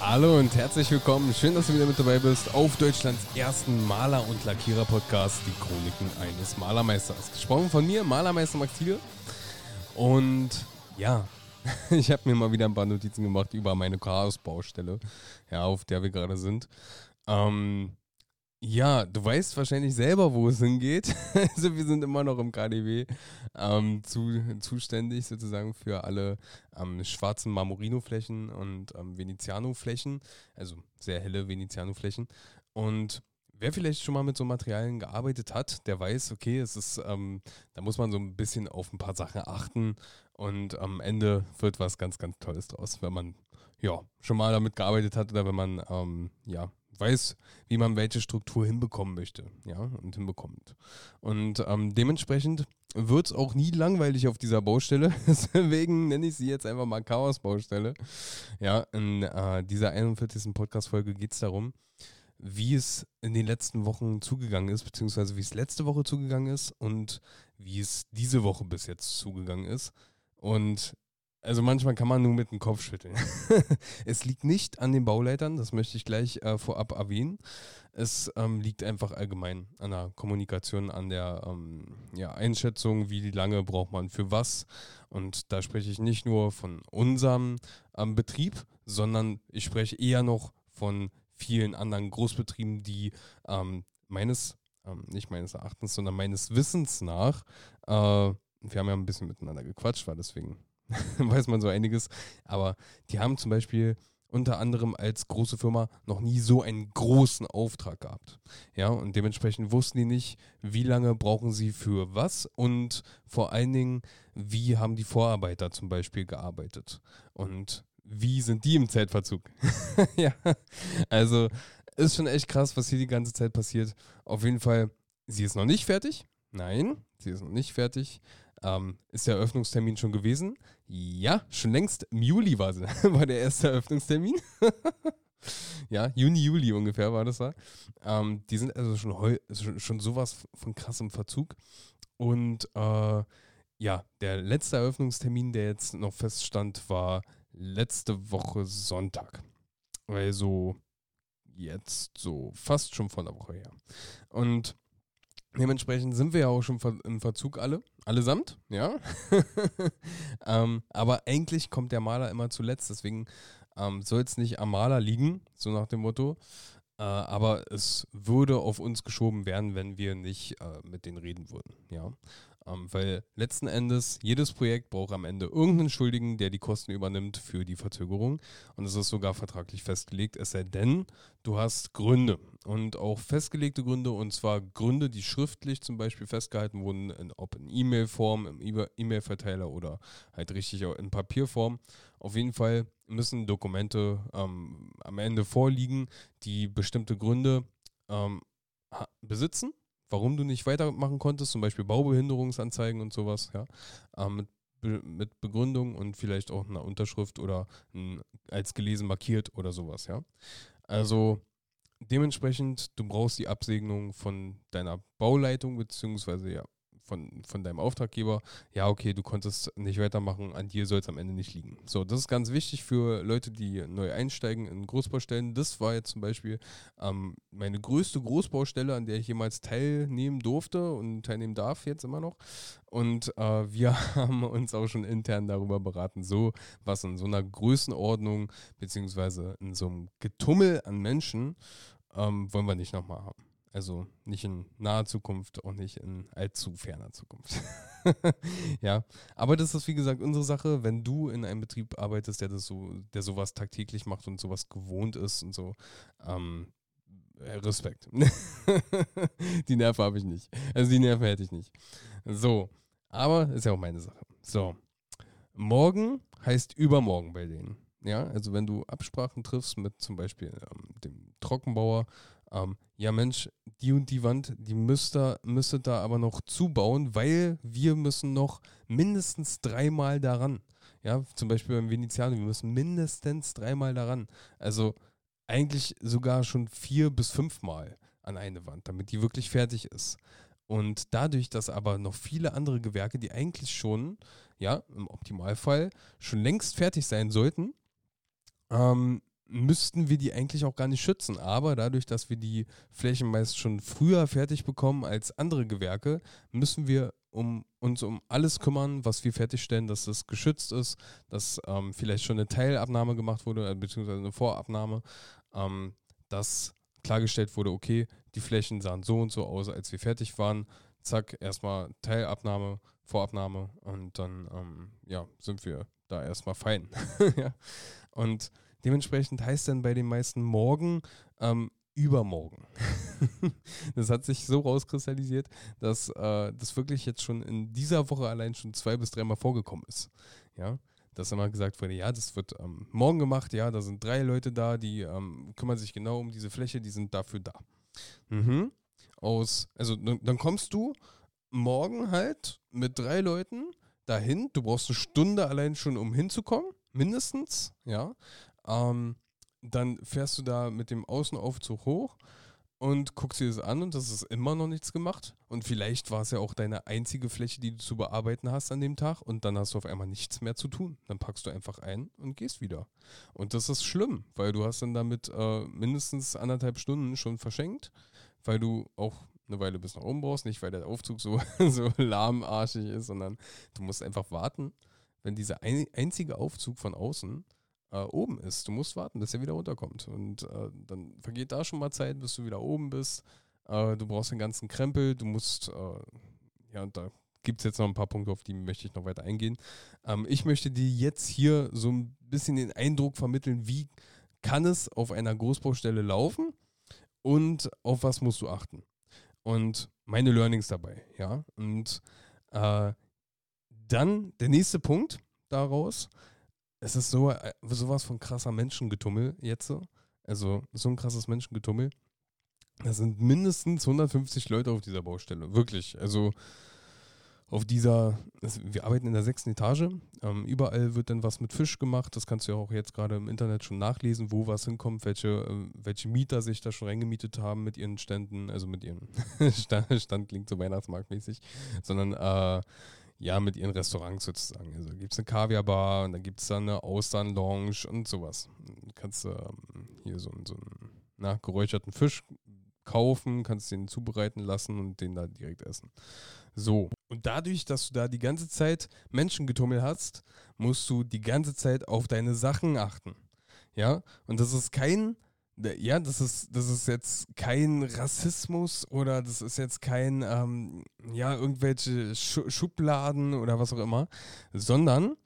Hallo und herzlich willkommen. Schön, dass du wieder mit dabei bist auf Deutschlands ersten Maler- und Lackierer-Podcast, die Chroniken eines Malermeisters. Gesprochen von mir, Malermeister Max Thiele. Und ja, ich habe mir mal wieder ein paar Notizen gemacht über meine Chaos-Baustelle, ja, auf der wir gerade sind. Ähm, ja, du weißt wahrscheinlich selber, wo es hingeht. also wir sind immer noch im KDW ähm, zu, zuständig sozusagen für alle ähm, schwarzen Marmorino-Flächen und ähm, Veneziano-Flächen, also sehr helle Veneziano-Flächen. Und wer vielleicht schon mal mit so Materialien gearbeitet hat, der weiß, okay, es ist, ähm, da muss man so ein bisschen auf ein paar Sachen achten und am Ende wird was ganz, ganz Tolles draus, wenn man ja schon mal damit gearbeitet hat oder wenn man ähm, ja weiß, wie man welche Struktur hinbekommen möchte, ja, und hinbekommt. Und ähm, dementsprechend wird es auch nie langweilig auf dieser Baustelle. Deswegen nenne ich sie jetzt einfach mal Chaos-Baustelle. Ja, in äh, dieser 41. Podcast-Folge geht es darum, wie es in den letzten Wochen zugegangen ist, beziehungsweise wie es letzte Woche zugegangen ist und wie es diese Woche bis jetzt zugegangen ist. Und also manchmal kann man nur mit dem Kopf schütteln. es liegt nicht an den Bauleitern, das möchte ich gleich äh, vorab erwähnen. Es ähm, liegt einfach allgemein an der Kommunikation, an der ähm, ja, Einschätzung, wie lange braucht man für was. Und da spreche ich nicht nur von unserem ähm, Betrieb, sondern ich spreche eher noch von vielen anderen Großbetrieben, die ähm, meines, ähm, nicht meines Erachtens, sondern meines Wissens nach, äh, wir haben ja ein bisschen miteinander gequatscht, war deswegen weiß man so einiges. Aber die haben zum Beispiel unter anderem als große Firma noch nie so einen großen Auftrag gehabt. Ja, und dementsprechend wussten die nicht, wie lange brauchen sie für was und vor allen Dingen, wie haben die Vorarbeiter zum Beispiel gearbeitet und wie sind die im Zeitverzug. ja, also ist schon echt krass, was hier die ganze Zeit passiert. Auf jeden Fall, sie ist noch nicht fertig. Nein, sie ist noch nicht fertig. Ähm, ist der Eröffnungstermin schon gewesen? Ja, schon längst im Juli war, war der erste Eröffnungstermin. ja, Juni, Juli ungefähr war das da. Ähm, die sind also schon, heu, schon, schon sowas von krassem Verzug. Und äh, ja, der letzte Eröffnungstermin, der jetzt noch feststand, war letzte Woche Sonntag. Also jetzt so fast schon vor einer Woche her. Und Dementsprechend sind wir ja auch schon im Verzug alle, allesamt, ja. ähm, aber eigentlich kommt der Maler immer zuletzt, deswegen ähm, soll es nicht am Maler liegen, so nach dem Motto. Äh, aber es würde auf uns geschoben werden, wenn wir nicht äh, mit denen reden würden, ja. Ähm, weil letzten Endes, jedes Projekt braucht am Ende irgendeinen Schuldigen, der die Kosten übernimmt für die Verzögerung. Und es ist sogar vertraglich festgelegt, es sei denn, du hast Gründe. Und auch festgelegte Gründe, und zwar Gründe, die schriftlich zum Beispiel festgehalten wurden, in, ob in E-Mail-Form, im E-Mail-Verteiler oder halt richtig auch in Papierform. Auf jeden Fall müssen Dokumente ähm, am Ende vorliegen, die bestimmte Gründe ähm, besitzen warum du nicht weitermachen konntest, zum Beispiel Baubehinderungsanzeigen und sowas, ja, ähm, mit, Be mit Begründung und vielleicht auch einer Unterschrift oder ein, als gelesen markiert oder sowas, ja. Also dementsprechend, du brauchst die Absegnung von deiner Bauleitung, beziehungsweise ja, von, von deinem Auftraggeber, ja, okay, du konntest nicht weitermachen, an dir soll es am Ende nicht liegen. So, das ist ganz wichtig für Leute, die neu einsteigen in Großbaustellen. Das war jetzt zum Beispiel ähm, meine größte Großbaustelle, an der ich jemals teilnehmen durfte und teilnehmen darf jetzt immer noch. Und äh, wir haben uns auch schon intern darüber beraten, so was in so einer Größenordnung, beziehungsweise in so einem Getummel an Menschen, ähm, wollen wir nicht nochmal haben. Also nicht in naher Zukunft, auch nicht in allzu ferner Zukunft. ja, aber das ist wie gesagt unsere Sache. Wenn du in einem Betrieb arbeitest, der das so, der sowas tagtäglich macht und sowas gewohnt ist und so, ähm, äh, Respekt. die Nerven habe ich nicht. Also die Nerven hätte ich nicht. So, aber ist ja auch meine Sache. So, morgen heißt übermorgen bei denen. Ja, also wenn du Absprachen triffst mit zum Beispiel ähm, dem Trockenbauer ähm, ja Mensch, die und die Wand, die müsste, müsste da aber noch zubauen, weil wir müssen noch mindestens dreimal daran. Ja, zum Beispiel beim Veneziano, wir müssen mindestens dreimal daran. Also eigentlich sogar schon vier bis fünfmal an eine Wand, damit die wirklich fertig ist. Und dadurch, dass aber noch viele andere Gewerke, die eigentlich schon, ja, im Optimalfall schon längst fertig sein sollten, ähm, müssten wir die eigentlich auch gar nicht schützen. Aber dadurch, dass wir die Flächen meist schon früher fertig bekommen als andere Gewerke, müssen wir um uns um alles kümmern, was wir fertigstellen, dass es geschützt ist, dass ähm, vielleicht schon eine Teilabnahme gemacht wurde, äh, beziehungsweise eine Vorabnahme, ähm, dass klargestellt wurde, okay, die Flächen sahen so und so aus, als wir fertig waren. Zack, erstmal Teilabnahme, Vorabnahme und dann ähm, ja, sind wir da erstmal fein. ja. Und dementsprechend heißt dann bei den meisten morgen ähm, übermorgen. das hat sich so rauskristallisiert, dass äh, das wirklich jetzt schon in dieser Woche allein schon zwei bis dreimal vorgekommen ist. Ja, dass immer gesagt wurde, ja, das wird ähm, morgen gemacht, ja, da sind drei Leute da, die ähm, kümmern sich genau um diese Fläche, die sind dafür da. Mhm. Aus, also dann kommst du morgen halt mit drei Leuten dahin. Du brauchst eine Stunde allein schon, um hinzukommen, mindestens, ja. Ähm, dann fährst du da mit dem Außenaufzug hoch und guckst dir das an und das ist immer noch nichts gemacht. Und vielleicht war es ja auch deine einzige Fläche, die du zu bearbeiten hast an dem Tag und dann hast du auf einmal nichts mehr zu tun. Dann packst du einfach ein und gehst wieder. Und das ist schlimm, weil du hast dann damit äh, mindestens anderthalb Stunden schon verschenkt, weil du auch eine Weile bis nach oben brauchst, nicht weil der Aufzug so, so lahmarschig ist, sondern du musst einfach warten, wenn dieser ein, einzige Aufzug von außen äh, oben ist. Du musst warten, bis er wieder runterkommt. Und äh, dann vergeht da schon mal Zeit, bis du wieder oben bist. Äh, du brauchst den ganzen Krempel, du musst, äh, ja, und da gibt es jetzt noch ein paar Punkte, auf die möchte ich noch weiter eingehen. Ähm, ich möchte dir jetzt hier so ein bisschen den Eindruck vermitteln, wie kann es auf einer Großbaustelle laufen und auf was musst du achten. Und meine Learnings dabei, ja. Und äh, dann der nächste Punkt daraus es ist so äh, sowas von krasser Menschengetummel jetzt. Also so ein krasses Menschengetummel. Da sind mindestens 150 Leute auf dieser Baustelle. Wirklich. Also auf dieser, wir arbeiten in der sechsten Etage. Ähm, überall wird dann was mit Fisch gemacht. Das kannst du ja auch jetzt gerade im Internet schon nachlesen, wo was hinkommt, welche, äh, welche Mieter sich da schon reingemietet haben mit ihren Ständen, also mit ihrem Stand, Stand klingt so weihnachtsmarktmäßig, sondern äh, ja, mit ihren Restaurants sozusagen. Also gibt es eine Kaviarbar und dann gibt es da eine Austern-Lounge und sowas. Du kannst ähm, hier so, so einen na, geräucherten Fisch kaufen, kannst den zubereiten lassen und den da direkt essen. So. Und dadurch, dass du da die ganze Zeit Menschengetummel hast, musst du die ganze Zeit auf deine Sachen achten. Ja, und das ist kein ja, das ist, das ist jetzt kein Rassismus oder das ist jetzt kein, ähm, ja, irgendwelche Schubladen oder was auch immer, sondern,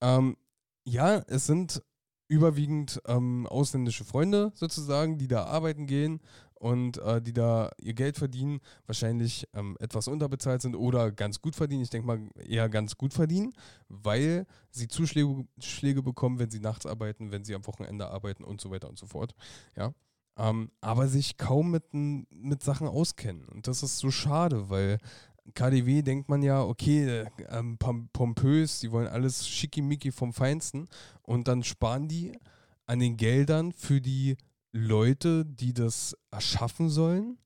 ähm, ja, es sind überwiegend ähm, ausländische Freunde sozusagen, die da arbeiten gehen und äh, die da ihr Geld verdienen, wahrscheinlich ähm, etwas unterbezahlt sind oder ganz gut verdienen. Ich denke mal eher ganz gut verdienen, weil sie Zuschläge Schläge bekommen, wenn sie nachts arbeiten, wenn sie am Wochenende arbeiten und so weiter und so fort. Ja. Ähm, aber sich kaum mit, mit Sachen auskennen. Und das ist so schade, weil KDW denkt man ja, okay, ähm, pompös, die wollen alles schickimicki vom Feinsten und dann sparen die an den Geldern für die Leute, die das erschaffen sollen.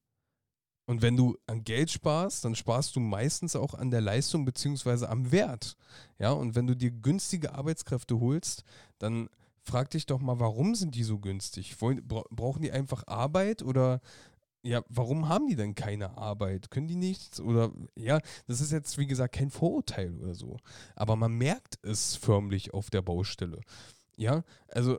Und wenn du an Geld sparst, dann sparst du meistens auch an der Leistung bzw. am Wert. Ja, und wenn du dir günstige Arbeitskräfte holst, dann frag dich doch mal, warum sind die so günstig? Wollen, brauchen die einfach Arbeit oder ja, warum haben die denn keine Arbeit? Können die nichts? Oder ja, das ist jetzt wie gesagt kein Vorurteil oder so. Aber man merkt es förmlich auf der Baustelle. Ja, also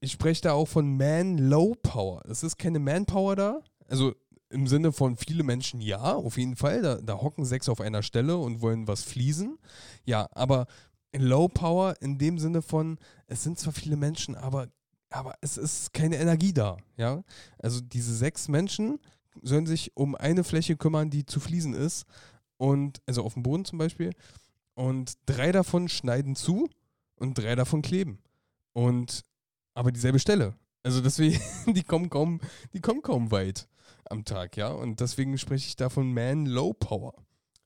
ich spreche da auch von Man Low Power. Es ist keine Manpower da. Also im Sinne von viele Menschen ja, auf jeden Fall. Da, da hocken sechs auf einer Stelle und wollen was fließen. Ja, aber Low Power in dem Sinne von, es sind zwar viele Menschen, aber, aber es ist keine Energie da. Ja, also diese sechs Menschen sollen sich um eine Fläche kümmern, die zu fließen ist. Und, also auf dem Boden zum Beispiel. Und drei davon schneiden zu und drei davon kleben. Und aber dieselbe Stelle. Also deswegen, die kommen kaum, die kommen kaum weit am Tag, ja. Und deswegen spreche ich da von Man Low Power.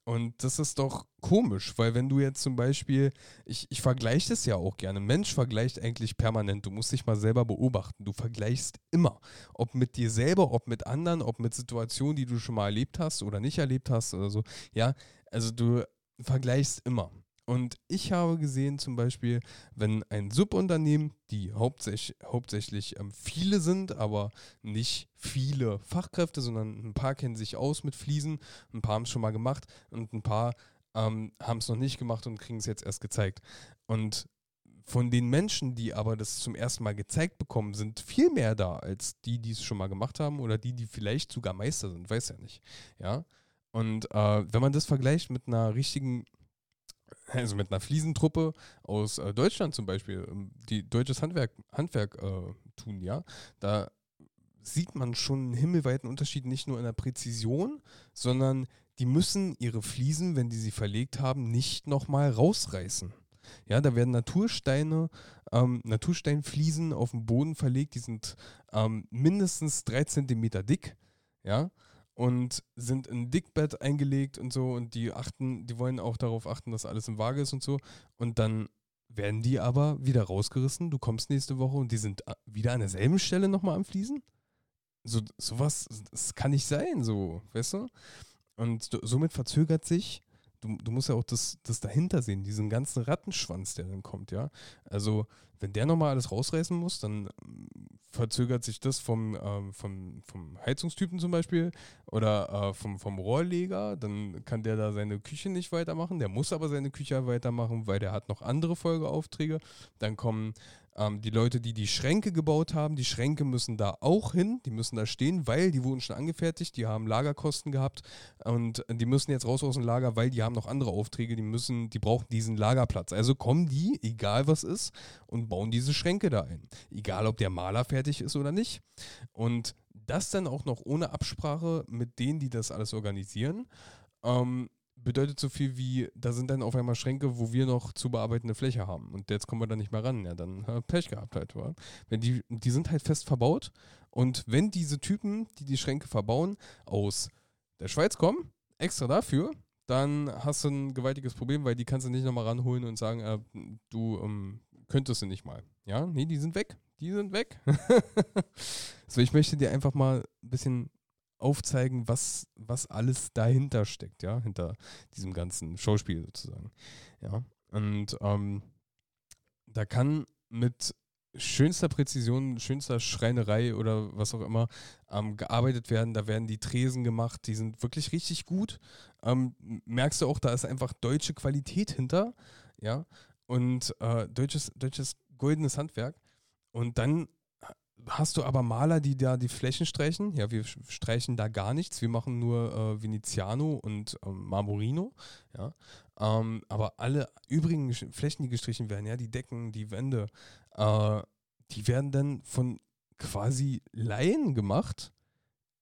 Und das ist doch komisch, weil wenn du jetzt zum Beispiel, ich, ich vergleiche das ja auch gerne, Mensch vergleicht eigentlich permanent, du musst dich mal selber beobachten, du vergleichst immer, ob mit dir selber, ob mit anderen, ob mit Situationen, die du schon mal erlebt hast oder nicht erlebt hast oder so, ja, also du vergleichst immer. Und ich habe gesehen zum Beispiel, wenn ein Subunternehmen, die hauptsächlich, hauptsächlich ähm, viele sind, aber nicht viele Fachkräfte, sondern ein paar kennen sich aus mit Fliesen, ein paar haben es schon mal gemacht und ein paar ähm, haben es noch nicht gemacht und kriegen es jetzt erst gezeigt. Und von den Menschen, die aber das zum ersten Mal gezeigt bekommen, sind viel mehr da als die, die es schon mal gemacht haben oder die, die vielleicht sogar Meister sind, weiß ja nicht. Ja. Und äh, wenn man das vergleicht mit einer richtigen also mit einer Fliesentruppe aus äh, Deutschland zum Beispiel, ähm, die deutsches Handwerk, Handwerk äh, tun, ja, da sieht man schon einen himmelweiten Unterschied, nicht nur in der Präzision, sondern die müssen ihre Fliesen, wenn die sie verlegt haben, nicht nochmal rausreißen. Ja, da werden Natursteine, ähm, Natursteinfliesen auf dem Boden verlegt, die sind ähm, mindestens drei Zentimeter dick. Ja, und sind in Dickbett eingelegt und so und die achten, die wollen auch darauf achten, dass alles im Waage ist und so. Und dann werden die aber wieder rausgerissen. Du kommst nächste Woche und die sind äh, wieder an derselben Stelle nochmal am Fließen. So, sowas, das kann nicht sein, so, weißt du? Und somit verzögert sich du, du musst ja auch das, das dahinter sehen, diesen ganzen Rattenschwanz, der dann kommt, ja. Also, wenn der nochmal alles rausreißen muss, dann ähm, verzögert sich das vom, ähm, vom, vom Heizungstypen zum Beispiel oder äh, vom, vom Rohrleger, dann kann der da seine Küche nicht weitermachen, der muss aber seine Küche weitermachen, weil der hat noch andere Folgeaufträge. Dann kommen ähm, die Leute, die die Schränke gebaut haben, die Schränke müssen da auch hin, die müssen da stehen, weil die wurden schon angefertigt, die haben Lagerkosten gehabt und die müssen jetzt raus aus dem Lager, weil die haben noch andere Aufträge, die müssen, die brauchen diesen Lagerplatz. Also kommen die, egal was ist, und bauen diese Schränke da ein. Egal, ob der Maler fertig ist oder nicht. Und das dann auch noch ohne Absprache mit denen, die das alles organisieren. Ähm, bedeutet so viel wie, da sind dann auf einmal Schränke, wo wir noch zu bearbeitende Fläche haben. Und jetzt kommen wir da nicht mehr ran. Ja, dann äh, Pech gehabt halt, wa? Wenn die, die sind halt fest verbaut. Und wenn diese Typen, die die Schränke verbauen, aus der Schweiz kommen, extra dafür, dann hast du ein gewaltiges Problem, weil die kannst du nicht nochmal ranholen und sagen, äh, du ähm, könntest du nicht mal. Ja, nee, die sind weg. Die sind weg. so, ich möchte dir einfach mal ein bisschen aufzeigen, was, was alles dahinter steckt, ja, hinter diesem ganzen Schauspiel sozusagen. Ja. Und ähm, da kann mit schönster Präzision, schönster Schreinerei oder was auch immer ähm, gearbeitet werden. Da werden die Tresen gemacht, die sind wirklich richtig gut. Ähm, merkst du auch, da ist einfach deutsche Qualität hinter, ja, und äh, deutsches, deutsches goldenes Handwerk. Und dann hast du aber Maler, die da die Flächen streichen. Ja, wir streichen da gar nichts. Wir machen nur äh, Veneziano und ähm, Marmorino. Ja, ähm, aber alle übrigen Flächen, die gestrichen werden, ja, die Decken, die Wände, äh, die werden dann von quasi Laien gemacht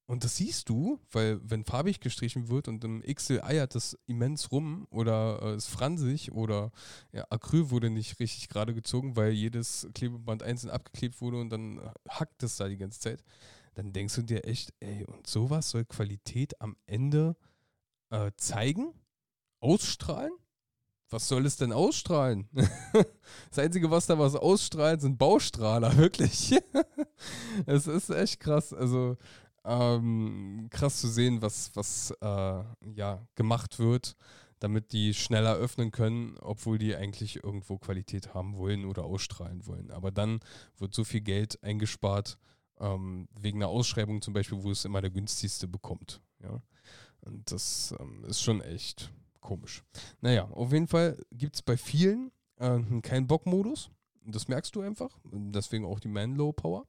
und das siehst du, weil wenn farbig gestrichen wird und im XL eiert das immens rum oder äh, ist fransig oder ja, Acryl wurde nicht richtig gerade gezogen, weil jedes Klebeband einzeln abgeklebt wurde und dann hackt es da die ganze Zeit, dann denkst du dir echt, ey, und sowas soll Qualität am Ende äh, zeigen, ausstrahlen? Was soll es denn ausstrahlen? das Einzige, was da was ausstrahlt, sind Baustrahler, wirklich. es ist echt krass. Also, ähm, krass zu sehen, was, was äh, ja, gemacht wird, damit die schneller öffnen können, obwohl die eigentlich irgendwo Qualität haben wollen oder ausstrahlen wollen. Aber dann wird so viel Geld eingespart, ähm, wegen einer Ausschreibung zum Beispiel, wo es immer der günstigste bekommt. Ja? Und das ähm, ist schon echt komisch. Naja, auf jeden Fall gibt es bei vielen äh, keinen Bock-Modus. Das merkst du einfach. Deswegen auch die Man-Low Power.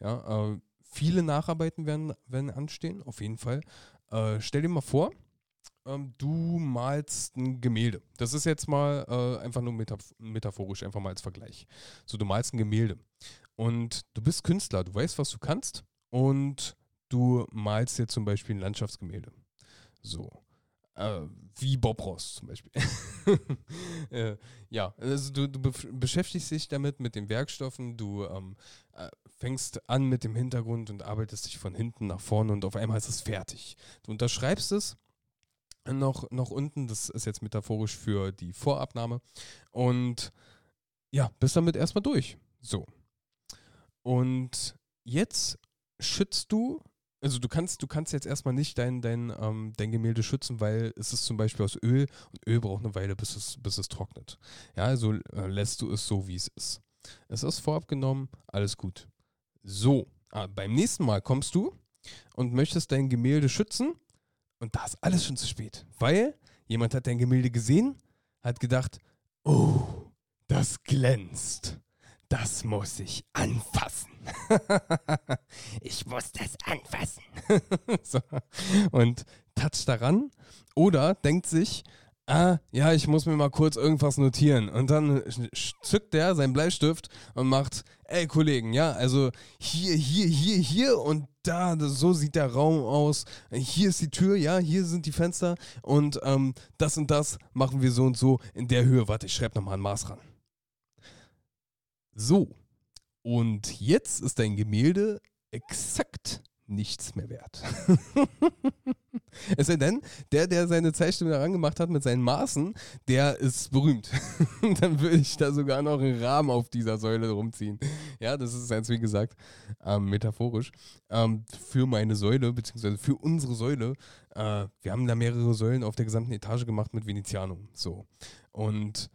Ja, äh, viele Nacharbeiten werden, werden anstehen, auf jeden Fall. Äh, stell dir mal vor, ähm, du malst ein Gemälde. Das ist jetzt mal äh, einfach nur metaph metaphorisch, einfach mal als Vergleich. So, du malst ein Gemälde. Und du bist Künstler, du weißt, was du kannst. Und du malst jetzt zum Beispiel ein Landschaftsgemälde. So. Äh, wie Bob Ross zum Beispiel. äh, ja, also du, du beschäftigst dich damit, mit den Werkstoffen, du ähm, äh, fängst an mit dem Hintergrund und arbeitest dich von hinten nach vorne und auf einmal ist es fertig. Du unterschreibst es noch, noch unten, das ist jetzt metaphorisch für die Vorabnahme und ja, bist damit erstmal durch. So. Und jetzt schützt du also du kannst, du kannst jetzt erstmal nicht dein, dein, ähm, dein Gemälde schützen, weil es ist zum Beispiel aus Öl und Öl braucht eine Weile, bis es, bis es trocknet. Ja, also äh, lässt du es so, wie es ist. Es ist vorab genommen, alles gut. So, ah, beim nächsten Mal kommst du und möchtest dein Gemälde schützen und da ist alles schon zu spät, weil jemand hat dein Gemälde gesehen, hat gedacht, oh, das glänzt. Das muss ich anfassen. ich muss das anfassen. so. Und toucht daran oder denkt sich, ah, ja, ich muss mir mal kurz irgendwas notieren. Und dann zückt der seinen Bleistift und macht, ey Kollegen, ja, also hier, hier, hier, hier und da, so sieht der Raum aus. Hier ist die Tür, ja, hier sind die Fenster und ähm, das und das machen wir so und so in der Höhe. Warte, ich schreibe nochmal ein Maß ran. So, und jetzt ist dein Gemälde exakt nichts mehr wert. es sei denn, der, der seine Zeichnung daran gemacht hat mit seinen Maßen, der ist berühmt. Dann würde ich da sogar noch einen Rahmen auf dieser Säule rumziehen. Ja, das ist jetzt, wie gesagt, ähm, metaphorisch. Ähm, für meine Säule, beziehungsweise für unsere Säule. Äh, wir haben da mehrere Säulen auf der gesamten Etage gemacht mit Veneziano. So. Und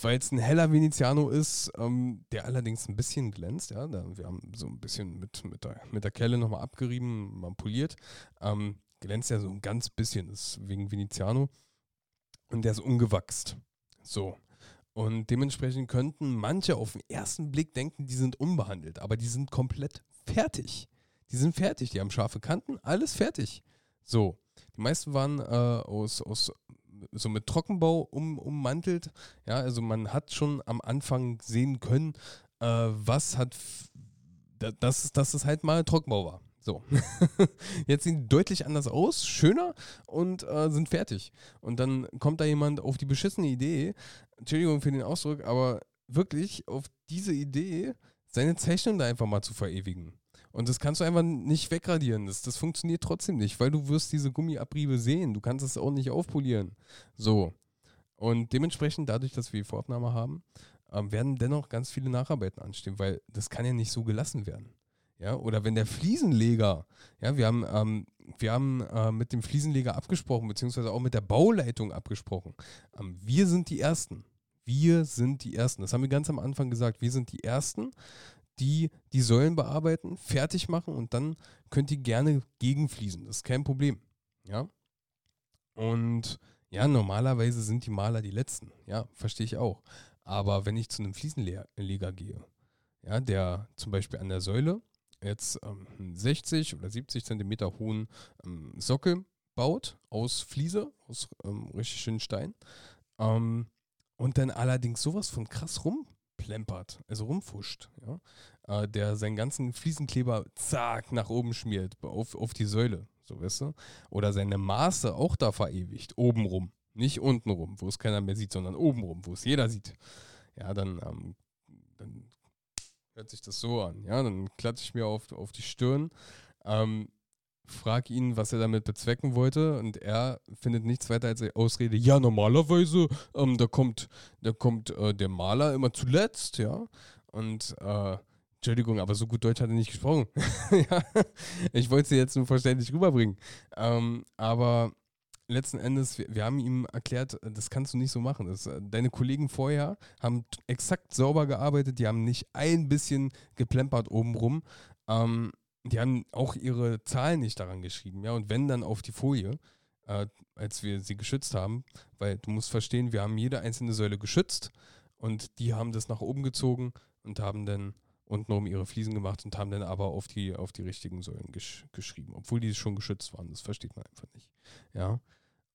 weil es ein heller Veneziano ist, ähm, der allerdings ein bisschen glänzt. Ja, da, wir haben so ein bisschen mit, mit, der, mit der Kelle nochmal abgerieben, mal poliert. Ähm, glänzt ja so ein ganz bisschen, ist wegen Veneziano. Und der ist ungewachst. So. Und dementsprechend könnten manche auf den ersten Blick denken, die sind unbehandelt, aber die sind komplett fertig. Die sind fertig, die haben scharfe Kanten, alles fertig. So. Die meisten waren äh, aus, aus so mit Trockenbau um, ummantelt. Ja, also man hat schon am Anfang sehen können, äh, was hat, dass, dass es halt mal Trockenbau war. So. Jetzt sehen die deutlich anders aus, schöner und äh, sind fertig. Und dann kommt da jemand auf die beschissene Idee, Entschuldigung für den Ausdruck, aber wirklich auf diese Idee, seine Zeichnung da einfach mal zu verewigen. Und das kannst du einfach nicht wegradieren. Das, das funktioniert trotzdem nicht, weil du wirst diese Gummiabriebe sehen. Du kannst es auch nicht aufpolieren. So. Und dementsprechend, dadurch, dass wir die Vorabnahme haben, ähm, werden dennoch ganz viele Nacharbeiten anstehen, weil das kann ja nicht so gelassen werden. Ja, oder wenn der Fliesenleger, ja, wir haben, ähm, wir haben äh, mit dem Fliesenleger abgesprochen, beziehungsweise auch mit der Bauleitung abgesprochen. Ähm, wir sind die Ersten. Wir sind die Ersten. Das haben wir ganz am Anfang gesagt. Wir sind die Ersten, die die Säulen bearbeiten, fertig machen und dann könnt ihr gerne gegenfließen. Das ist kein Problem. Ja. Und ja, normalerweise sind die Maler die Letzten. Ja, verstehe ich auch. Aber wenn ich zu einem Fliesenleger gehe, ja, der zum Beispiel an der Säule jetzt ähm, 60 oder 70 Zentimeter hohen ähm, Sockel baut aus Fliese, aus ähm, richtig schönen Stein, ähm, und dann allerdings sowas von krass rum plempert, also rumfuscht, ja, äh, der seinen ganzen Fliesenkleber zack nach oben schmiert, auf, auf die Säule, so weißt du, oder seine Maße auch da verewigt, obenrum, nicht untenrum, wo es keiner mehr sieht, sondern obenrum, wo es jeder sieht, ja, dann, ähm, dann hört sich das so an, ja, dann klatsche ich mir auf, auf die Stirn, ähm, frag ihn, was er damit bezwecken wollte und er findet nichts weiter als Ausrede. Ja, normalerweise, ähm, da kommt, da kommt äh, der Maler immer zuletzt, ja. Und äh, Entschuldigung, aber so gut Deutsch hat er nicht gesprochen. ja, ich wollte es jetzt nur verständlich rüberbringen. Ähm, aber letzten Endes, wir, wir, haben ihm erklärt, das kannst du nicht so machen. Das, äh, deine Kollegen vorher haben exakt sauber gearbeitet, die haben nicht ein bisschen geplempert obenrum. Ähm, die haben auch ihre Zahlen nicht daran geschrieben, ja, und wenn dann auf die Folie, äh, als wir sie geschützt haben, weil du musst verstehen, wir haben jede einzelne Säule geschützt und die haben das nach oben gezogen und haben dann untenrum ihre Fliesen gemacht und haben dann aber auf die, auf die richtigen Säulen gesch geschrieben, obwohl die schon geschützt waren. Das versteht man einfach nicht. Ja.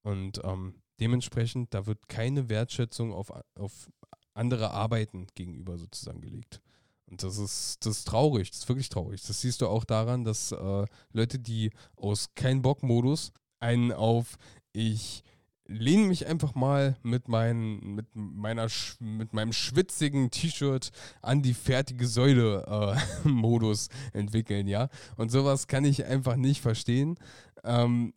Und ähm, dementsprechend, da wird keine Wertschätzung auf, auf andere Arbeiten gegenüber sozusagen gelegt. Und das ist, das ist traurig, das ist wirklich traurig. Das siehst du auch daran, dass äh, Leute, die aus kein Bock-Modus einen auf ich lehne mich einfach mal mit, mein, mit, meiner, mit meinem schwitzigen T-Shirt an die fertige Säule-Modus äh, entwickeln, ja. Und sowas kann ich einfach nicht verstehen. Ähm,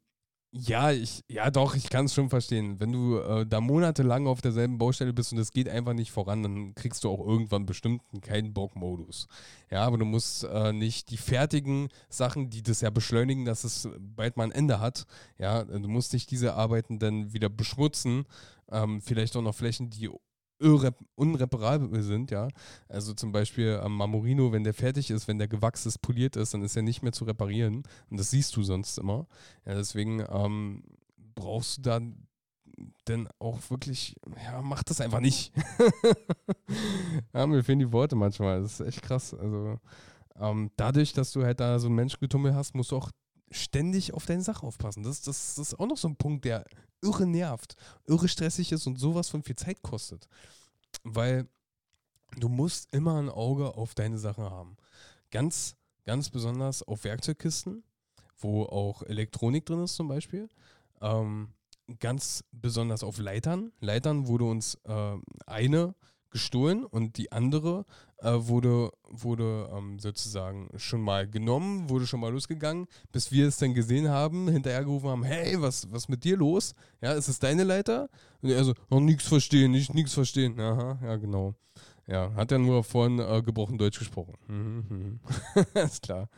Ja, ich, ja doch, ich kann es schon verstehen. Wenn du äh, da monatelang auf derselben Baustelle bist und es geht einfach nicht voran, dann kriegst du auch irgendwann bestimmt keinen Bock-Modus. Ja, aber du musst äh, nicht die fertigen Sachen, die das ja beschleunigen, dass es bald mal ein Ende hat. Ja, du musst nicht diese Arbeiten dann wieder beschmutzen. Ähm, vielleicht auch noch Flächen, die unreparabel sind, ja. Also zum Beispiel am Marmorino, wenn der fertig ist, wenn der Gewachs ist, poliert ist, dann ist er nicht mehr zu reparieren. Und das siehst du sonst immer. Ja, deswegen ähm, brauchst du da denn auch wirklich, ja, mach das einfach nicht. ja, mir fehlen die Worte manchmal. Das ist echt krass. Also ähm, dadurch, dass du halt da so ein Menschengetummel hast, musst du auch ständig auf deine Sache aufpassen. Das, das, das ist auch noch so ein Punkt, der irre nervt, irre stressig ist und sowas von viel Zeit kostet. Weil du musst immer ein Auge auf deine Sachen haben. Ganz, ganz besonders auf Werkzeugkisten, wo auch Elektronik drin ist zum Beispiel. Ähm, ganz besonders auf Leitern. Leitern wurde uns äh, eine gestohlen und die andere äh, wurde, wurde ähm, sozusagen schon mal genommen, wurde schon mal losgegangen, bis wir es dann gesehen haben, hinterhergerufen haben, hey, was, was mit dir los? Ja, ist es deine Leiter? Und er so, noch nichts verstehen, nicht nichts verstehen. Aha, ja, genau. Ja, hat er nur vorhin äh, gebrochen Deutsch gesprochen. Mhm. ist klar.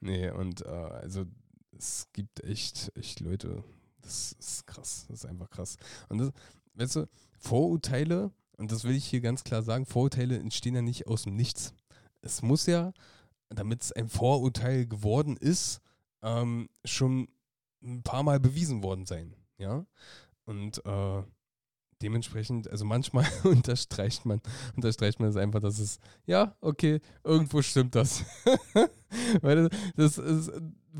Nee, und äh, also es gibt echt, echt Leute, das ist krass, das ist einfach krass. Und das, weißt du, Vorurteile und das will ich hier ganz klar sagen, Vorurteile entstehen ja nicht aus dem Nichts. Es muss ja, damit es ein Vorurteil geworden ist, ähm, schon ein paar Mal bewiesen worden sein. Ja. Und äh, dementsprechend, also manchmal unterstreicht man, unterstreicht man es einfach, dass es, ja, okay, irgendwo stimmt das. Weil das, das ist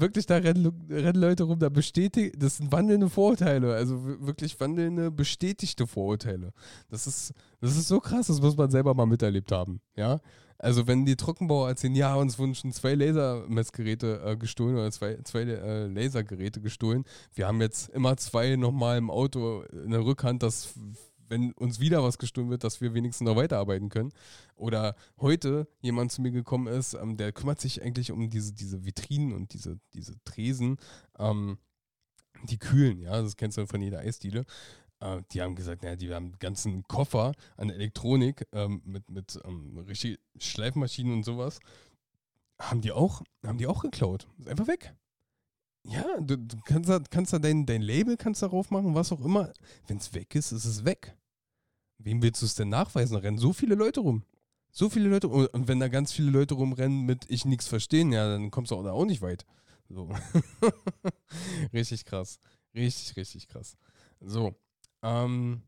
wirklich, da rennen, rennen, Leute rum, da bestätigt, das sind wandelnde Vorurteile, also wirklich wandelnde, bestätigte Vorurteile. Das ist, das ist so krass, das muss man selber mal miterlebt haben, ja. Also wenn die Trockenbauer erzählen, ja, uns wurden schon zwei Lasermessgeräte äh, gestohlen oder zwei, zwei äh, Lasergeräte gestohlen. Wir haben jetzt immer zwei nochmal im Auto in der Rückhand, dass wenn uns wieder was gestohlen wird, dass wir wenigstens noch weiterarbeiten können. Oder heute jemand zu mir gekommen ist, ähm, der kümmert sich eigentlich um diese, diese Vitrinen und diese, diese Tresen, ähm, die kühlen, ja, das kennst du von jeder Eisdiele. Äh, die haben gesagt, naja, die haben einen ganzen Koffer an Elektronik ähm, mit, mit ähm, richtig Schleifmaschinen und sowas. Haben die auch, haben die auch geklaut. Ist einfach weg. Ja, du, du kannst da, kannst da dein, dein Label kannst darauf machen, was auch immer. Wenn es weg ist, ist es weg. Wem willst du es denn nachweisen? rennen so viele Leute rum. So viele Leute. Und wenn da ganz viele Leute rumrennen mit ich nichts verstehen, ja, dann kommst du auch da auch nicht weit. So. richtig krass. Richtig, richtig krass. So. Ähm,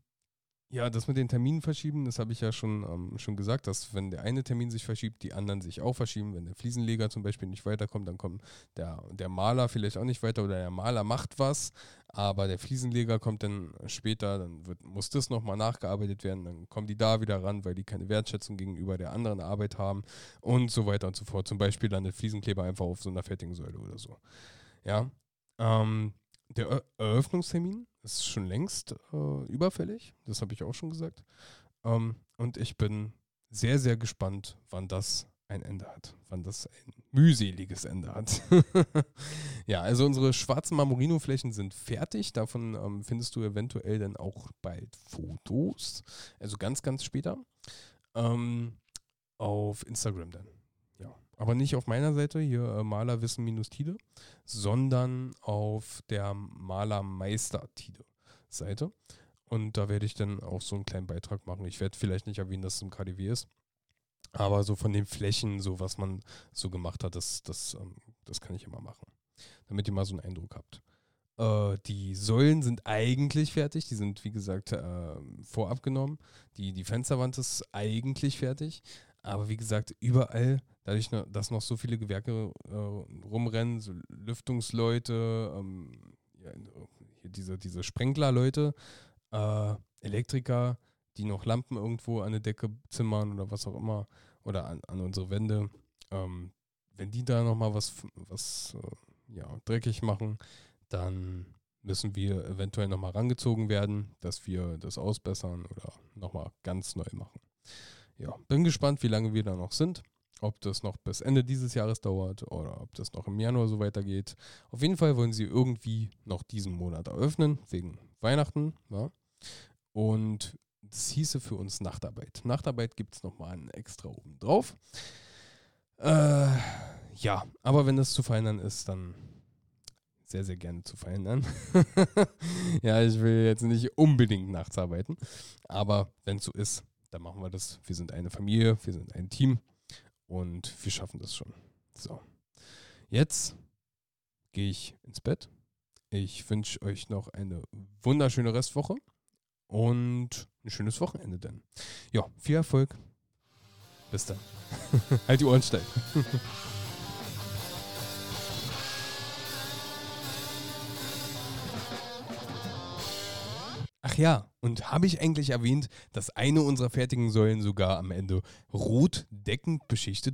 ja, das mit den Terminen verschieben, das habe ich ja schon, ähm, schon gesagt, dass wenn der eine Termin sich verschiebt, die anderen sich auch verschieben. Wenn der Fliesenleger zum Beispiel nicht weiterkommt, dann kommt der, der Maler vielleicht auch nicht weiter oder der Maler macht was, aber der Fliesenleger kommt dann später, dann wird, muss das nochmal nachgearbeitet werden, dann kommen die da wieder ran, weil die keine Wertschätzung gegenüber der anderen Arbeit haben und so weiter und so fort. Zum Beispiel dann der Fliesenkleber einfach auf so einer Säule oder so. Ja. Ähm, der Eröffnungstermin ist schon längst äh, überfällig, das habe ich auch schon gesagt. Ähm, und ich bin sehr, sehr gespannt, wann das ein Ende hat, wann das ein mühseliges Ende hat. ja, also unsere schwarzen Marmorino-Flächen sind fertig. Davon ähm, findest du eventuell dann auch bald Fotos. Also ganz, ganz später. Ähm, auf Instagram dann. Aber nicht auf meiner Seite, hier äh, Malerwissen-Tide, sondern auf der Malermeister-Tide-Seite. Und da werde ich dann auch so einen kleinen Beitrag machen. Ich werde vielleicht nicht erwähnen, dass es im KDW ist. Aber so von den Flächen, so was man so gemacht hat, das, das, ähm, das kann ich immer machen. Damit ihr mal so einen Eindruck habt. Äh, die Säulen sind eigentlich fertig. Die sind, wie gesagt, äh, vorab genommen. Die, die Fensterwand ist eigentlich fertig. Aber wie gesagt, überall dadurch, dass noch so viele Gewerke äh, rumrennen, so Lüftungsleute, ähm, ja, diese, diese Sprenklerleute, äh, Elektriker, die noch Lampen irgendwo an der Decke zimmern oder was auch immer, oder an, an unsere Wände, ähm, wenn die da nochmal was, was äh, ja, dreckig machen, dann müssen wir eventuell nochmal rangezogen werden, dass wir das ausbessern oder nochmal ganz neu machen. Ja, bin gespannt, wie lange wir da noch sind ob das noch bis Ende dieses Jahres dauert oder ob das noch im Januar so weitergeht. Auf jeden Fall wollen sie irgendwie noch diesen Monat eröffnen, wegen Weihnachten. Ja? Und das hieße für uns Nachtarbeit. Nachtarbeit gibt es nochmal einen extra oben drauf. Äh, ja, aber wenn das zu verändern ist, dann sehr, sehr gerne zu verändern. ja, ich will jetzt nicht unbedingt nachts arbeiten, aber wenn es so ist, dann machen wir das. Wir sind eine Familie, wir sind ein Team und wir schaffen das schon. So, jetzt gehe ich ins Bett. Ich wünsche euch noch eine wunderschöne Restwoche und ein schönes Wochenende denn. Ja, viel Erfolg. Bis dann. halt die Ohren steif. Ach ja, und habe ich eigentlich erwähnt, dass eine unserer fertigen Säulen sogar am Ende rot deckend beschichtet wurde?